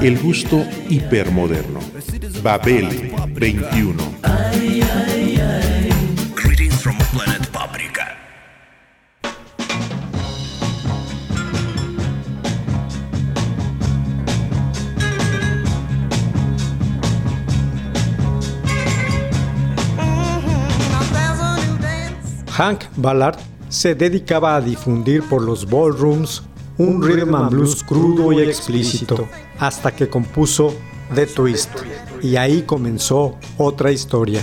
El gusto hipermoderno. Babel 21. Greetings from planet Paprika. Hank Ballard se dedicaba a difundir por los ballrooms un rhythm and blues crudo y explícito, hasta que compuso The Twist, y ahí comenzó otra historia.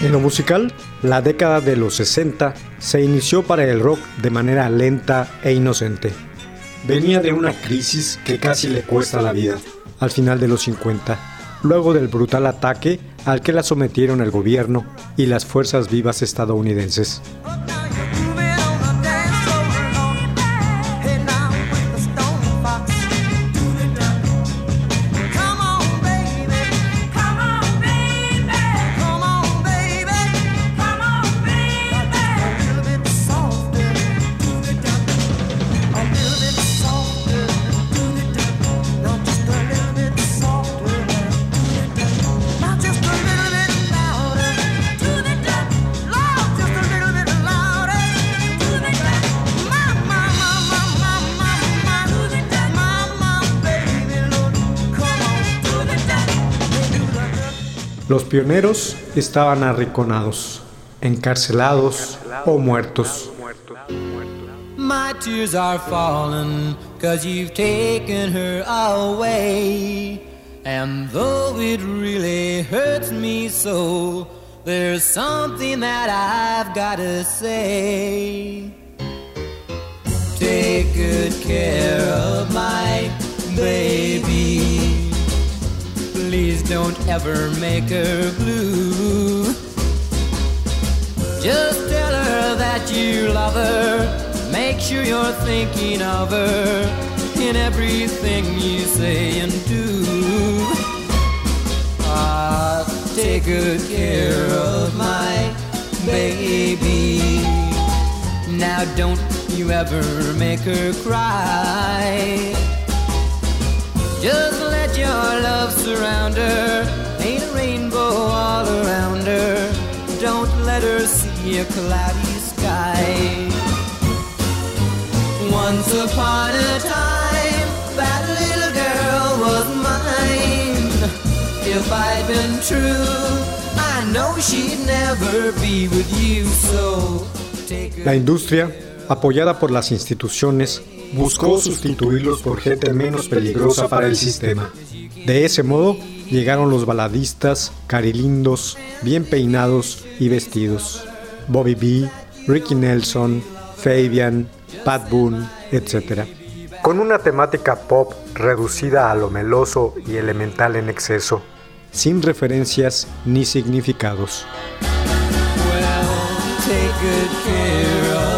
En lo musical, la década de los 60 se inició para el rock de manera lenta e inocente. Venía de una crisis que casi le cuesta la vida, al final de los 50, luego del brutal ataque al que la sometieron el gobierno y las fuerzas vivas estadounidenses. Los pioneros estaban arrinconados, encarcelados o muertos. My tears are falling, cause you've taken her away. And though it really hurts me so, there's something that I've gotta say. Take good care of my baby. Please don't ever make her blue. Just tell her that you love her. Make sure you're thinking of her in everything you say and do. Ah, take good care of my baby. Now don't you ever make her cry. Just let your love surround her. Paint a rainbow all around her. Don't let her see a cloudy sky. Once upon a time, that little girl was mine. If I'd been true, I know she'd never be with you. So take La industria, apoyada por las instituciones, buscó sustituirlos por gente menos peligrosa para el sistema. De ese modo, llegaron los baladistas, carilindos, bien peinados y vestidos. Bobby B, Ricky Nelson, Fabian, Pat Boone, etc. Con una temática pop reducida a lo meloso y elemental en exceso, sin referencias ni significados. Well, take good care of my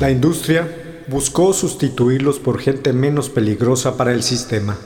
La industria buscó sustituirlos por gente menos peligrosa para el sistema.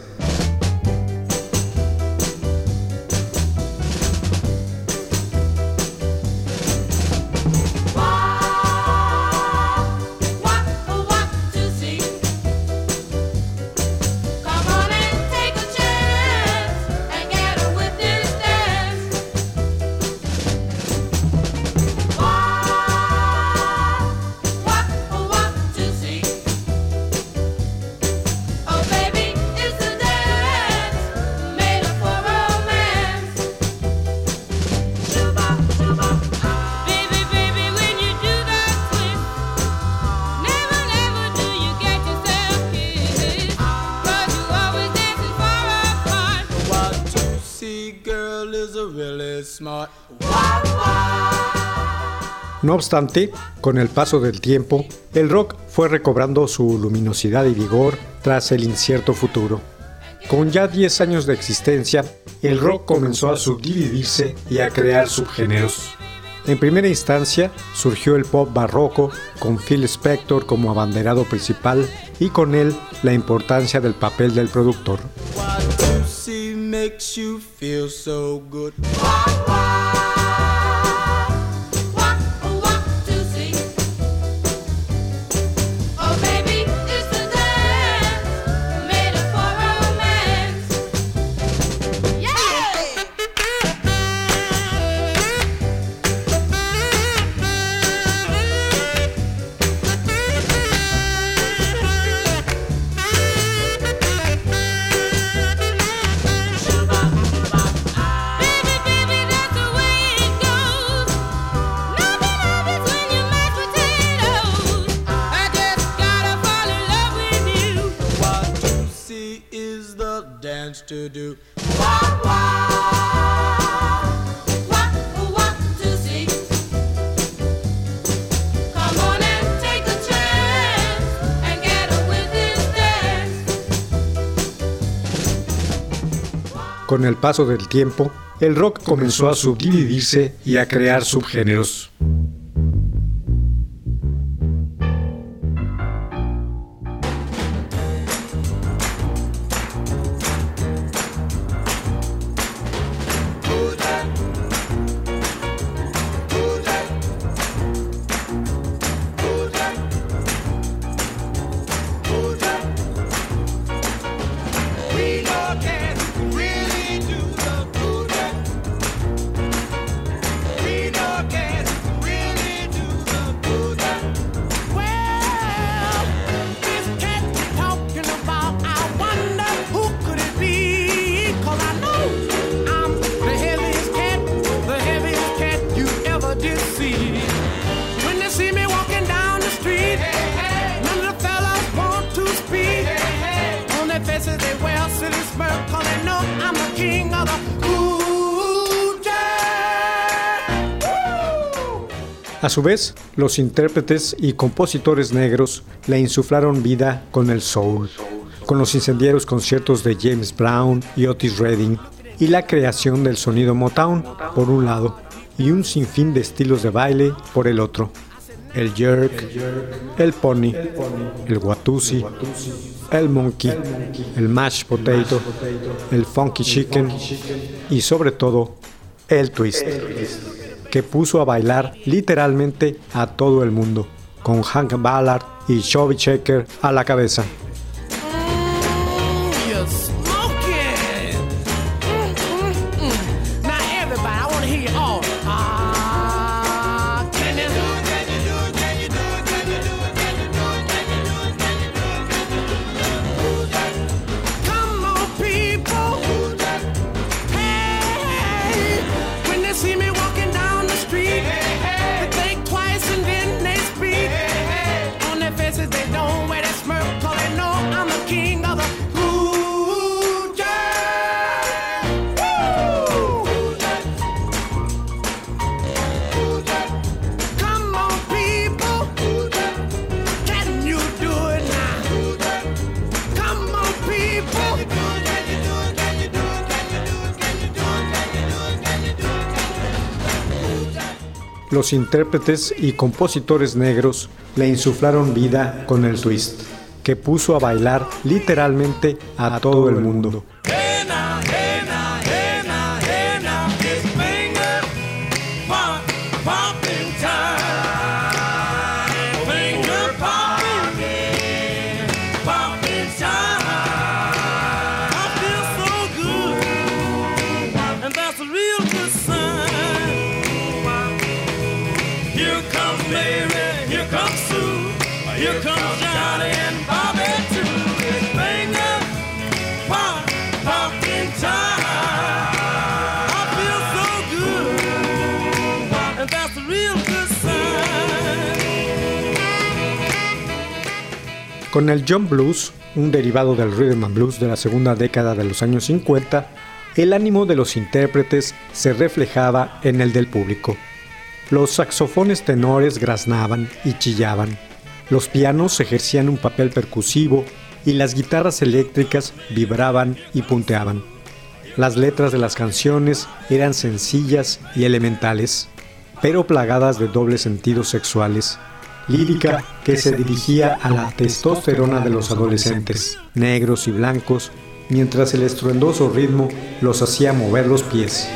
No obstante, con el paso del tiempo, el rock fue recobrando su luminosidad y vigor tras el incierto futuro. Con ya 10 años de existencia, el rock comenzó a subdividirse y a crear subgéneros. En primera instancia, surgió el pop barroco, con Phil Spector como abanderado principal y con él la importancia del papel del productor. What you see makes you feel so good. What a Con el paso del tiempo, el rock comenzó a subdividirse y a crear subgéneros. A su vez, los intérpretes y compositores negros le insuflaron vida con el soul, con los incendiarios conciertos de James Brown y Otis Redding, y la creación del sonido Motown, por un lado, y un sinfín de estilos de baile por el otro. El jerk, el pony, el watusi, el monkey, el mashed potato, el funky chicken y sobre todo el twist que puso a bailar literalmente a todo el mundo, con Hank Ballard y Chubby Checker a la cabeza. Los intérpretes y compositores negros le insuflaron vida con el twist, que puso a bailar literalmente a todo el mundo. Con el jump blues, un derivado del rhythm and blues de la segunda década de los años 50, el ánimo de los intérpretes se reflejaba en el del público. Los saxofones tenores graznaban y chillaban, los pianos ejercían un papel percusivo y las guitarras eléctricas vibraban y punteaban. Las letras de las canciones eran sencillas y elementales, pero plagadas de dobles sentidos sexuales, lírica que se dirigía a la testosterona de los adolescentes, negros y blancos, mientras el estruendoso ritmo los hacía mover los pies.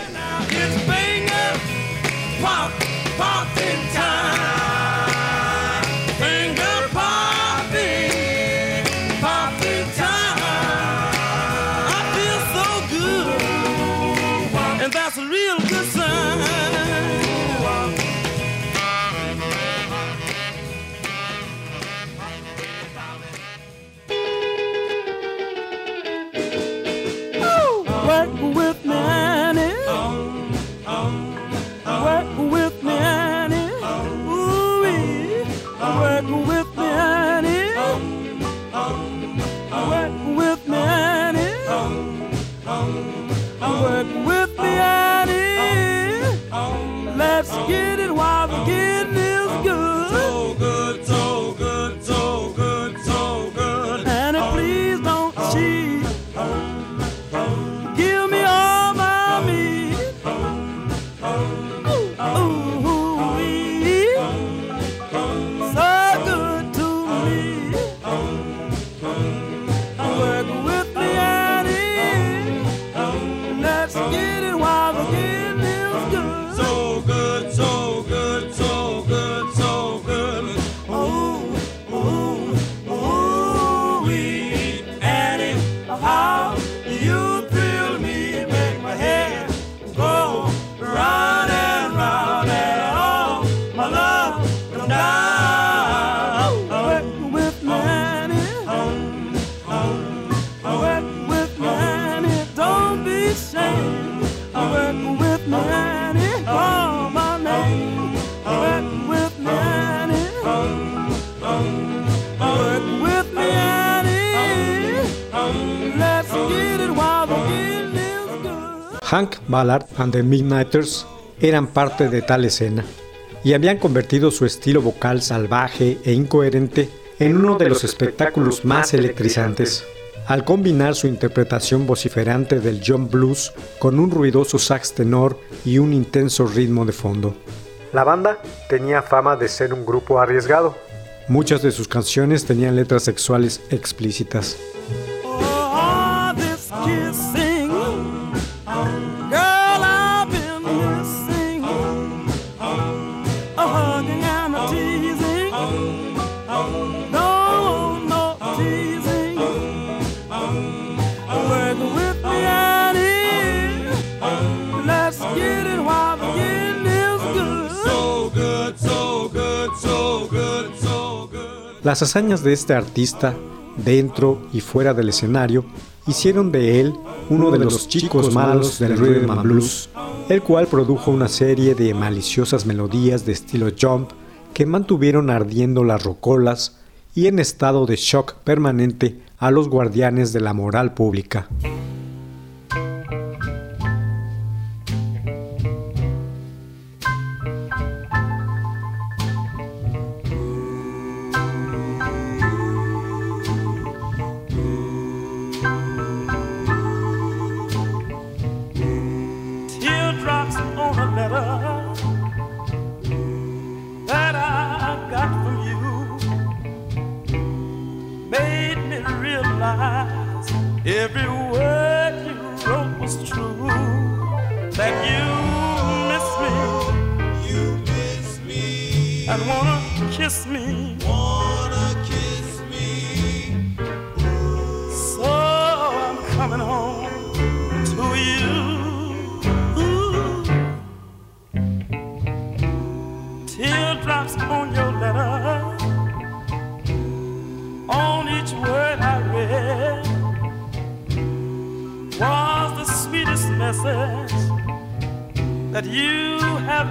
Hank Ballard and the Midnighters eran parte de tal escena y habían convertido su estilo vocal salvaje e incoherente en uno de los espectáculos más electrizantes, al combinar su interpretación vociferante del jump blues con un ruidoso sax tenor y un intenso ritmo de fondo. La banda tenía fama de ser un grupo arriesgado. Muchas de sus canciones tenían letras sexuales explícitas. Oh, Las hazañas de este artista, dentro y fuera del escenario, hicieron de él uno de los chicos malos del rhythm and blues, el cual produjo una serie de maliciosas melodías de estilo jump que mantuvieron ardiendo las rocolas y en estado de shock permanente a los guardianes de la moral pública.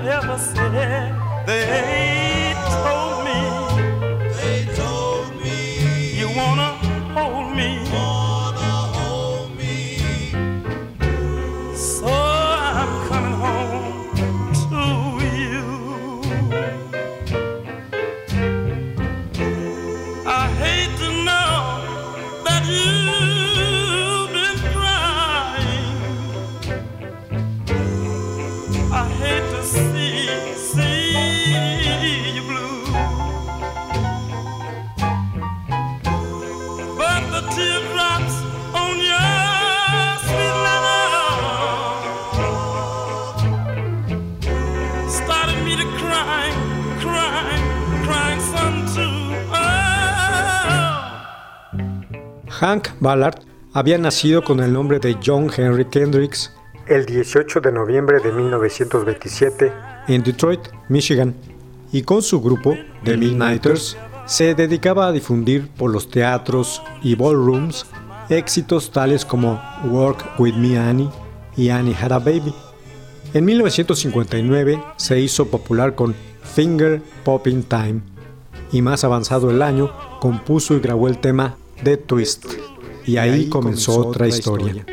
ever said they Hank Ballard había nacido con el nombre de John Henry Kendricks el 18 de noviembre de 1927 en Detroit, Michigan, y con su grupo, The Midnighters, se dedicaba a difundir por los teatros y ballrooms éxitos tales como Work With Me Annie y Annie Had a Baby. En 1959 se hizo popular con Finger Popping Time y más avanzado el año compuso y grabó el tema de Twist. Y ahí comenzó otra historia.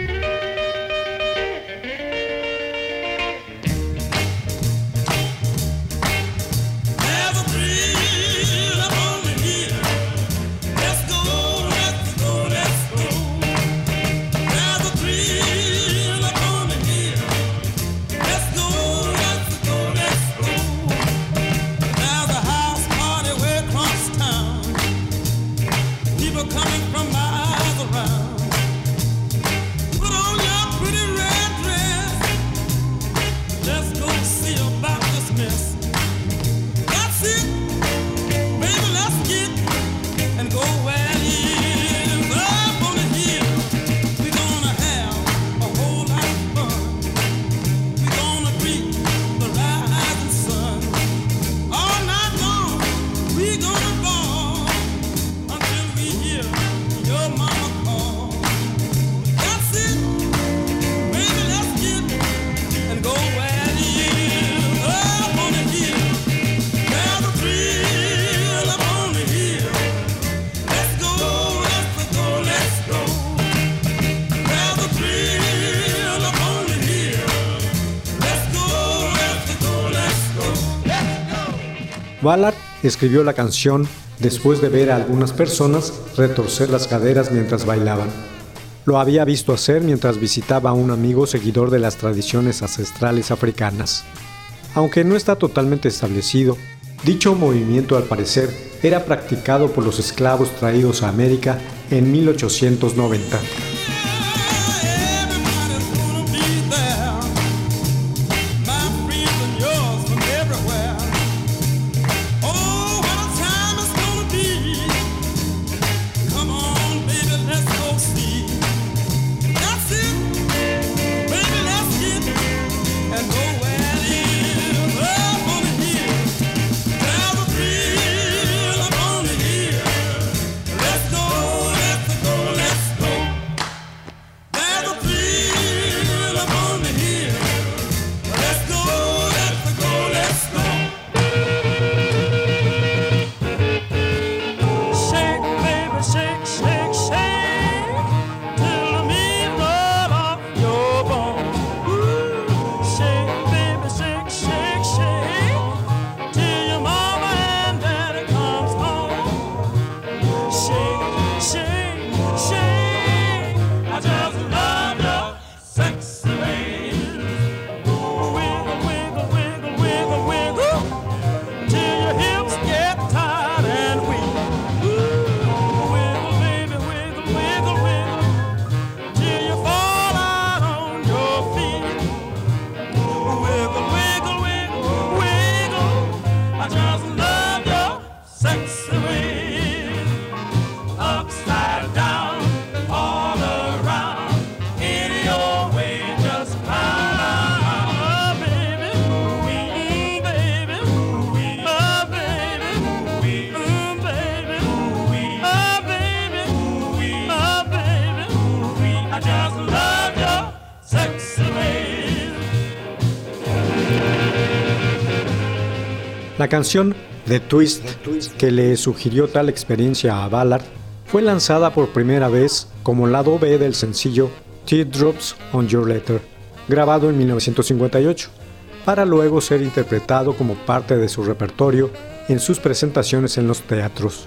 Ballard escribió la canción después de ver a algunas personas retorcer las caderas mientras bailaban. Lo había visto hacer mientras visitaba a un amigo seguidor de las tradiciones ancestrales africanas. Aunque no está totalmente establecido, dicho movimiento al parecer era practicado por los esclavos traídos a América en 1890. La canción The Twist, que le sugirió tal experiencia a Ballard, fue lanzada por primera vez como lado B del sencillo Teardrops on Your Letter, grabado en 1958, para luego ser interpretado como parte de su repertorio en sus presentaciones en los teatros.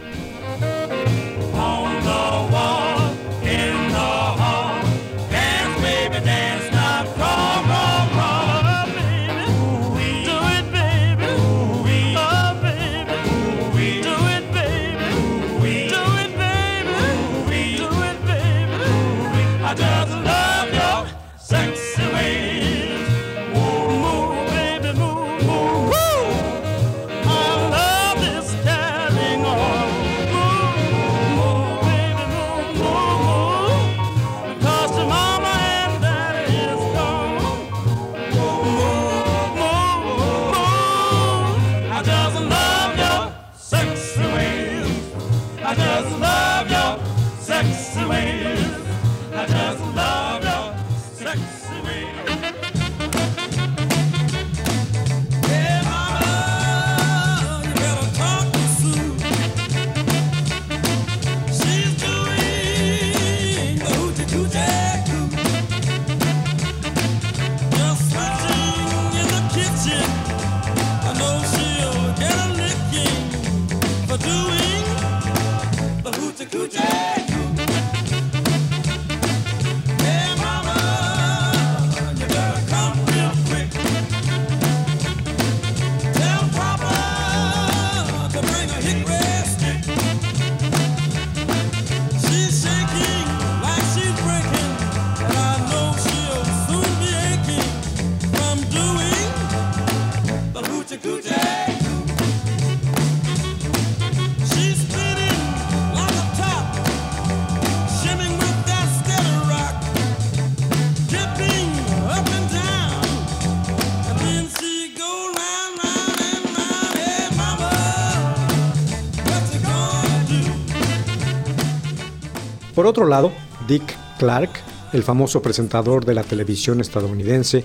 Por otro lado, Dick Clark, el famoso presentador de la televisión estadounidense,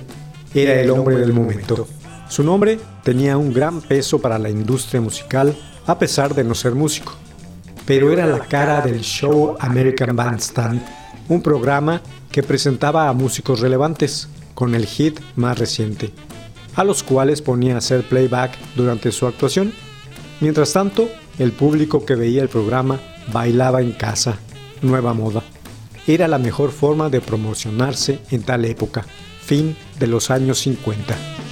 era el hombre del momento. Su nombre tenía un gran peso para la industria musical a pesar de no ser músico, pero era la cara del show American Bandstand, un programa que presentaba a músicos relevantes con el hit más reciente, a los cuales ponía a hacer playback durante su actuación. Mientras tanto, el público que veía el programa bailaba en casa nueva moda. Era la mejor forma de promocionarse en tal época, fin de los años 50.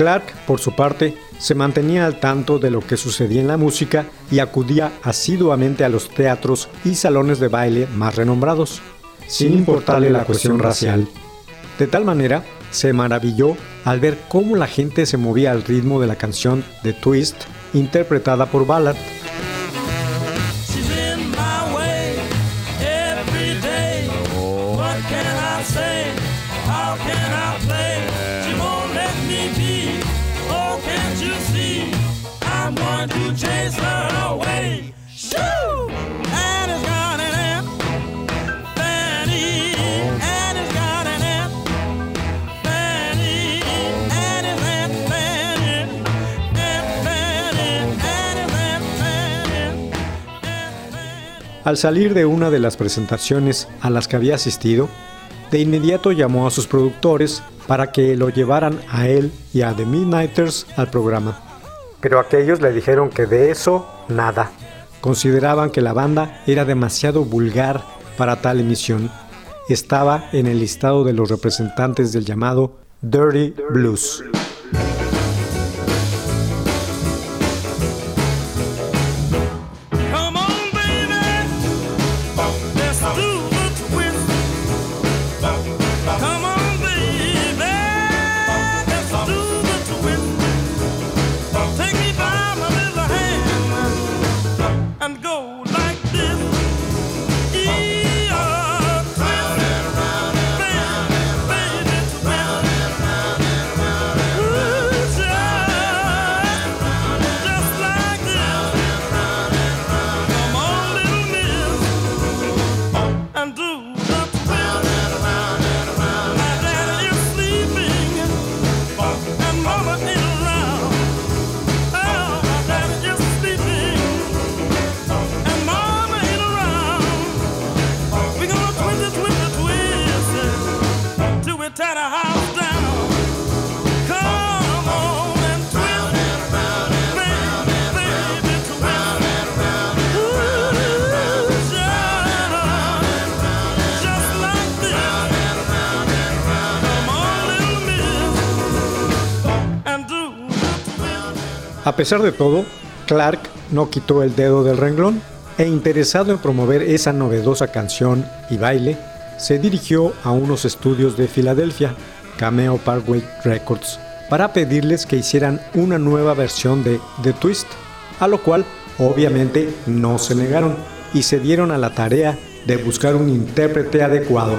Clark, por su parte, se mantenía al tanto de lo que sucedía en la música y acudía asiduamente a los teatros y salones de baile más renombrados, sin importarle la cuestión racial. De tal manera, se maravilló al ver cómo la gente se movía al ritmo de la canción The Twist, interpretada por Ballard. Al salir de una de las presentaciones a las que había asistido, de inmediato llamó a sus productores para que lo llevaran a él y a The Midnighters al programa. Pero aquellos le dijeron que de eso nada. Consideraban que la banda era demasiado vulgar para tal emisión. Estaba en el listado de los representantes del llamado Dirty Blues. Pesar de todo, Clark no quitó el dedo del renglón e interesado en promover esa novedosa canción y baile, se dirigió a unos estudios de Filadelfia, Cameo Parkway Records, para pedirles que hicieran una nueva versión de The Twist, a lo cual obviamente no se negaron y se dieron a la tarea de buscar un intérprete adecuado.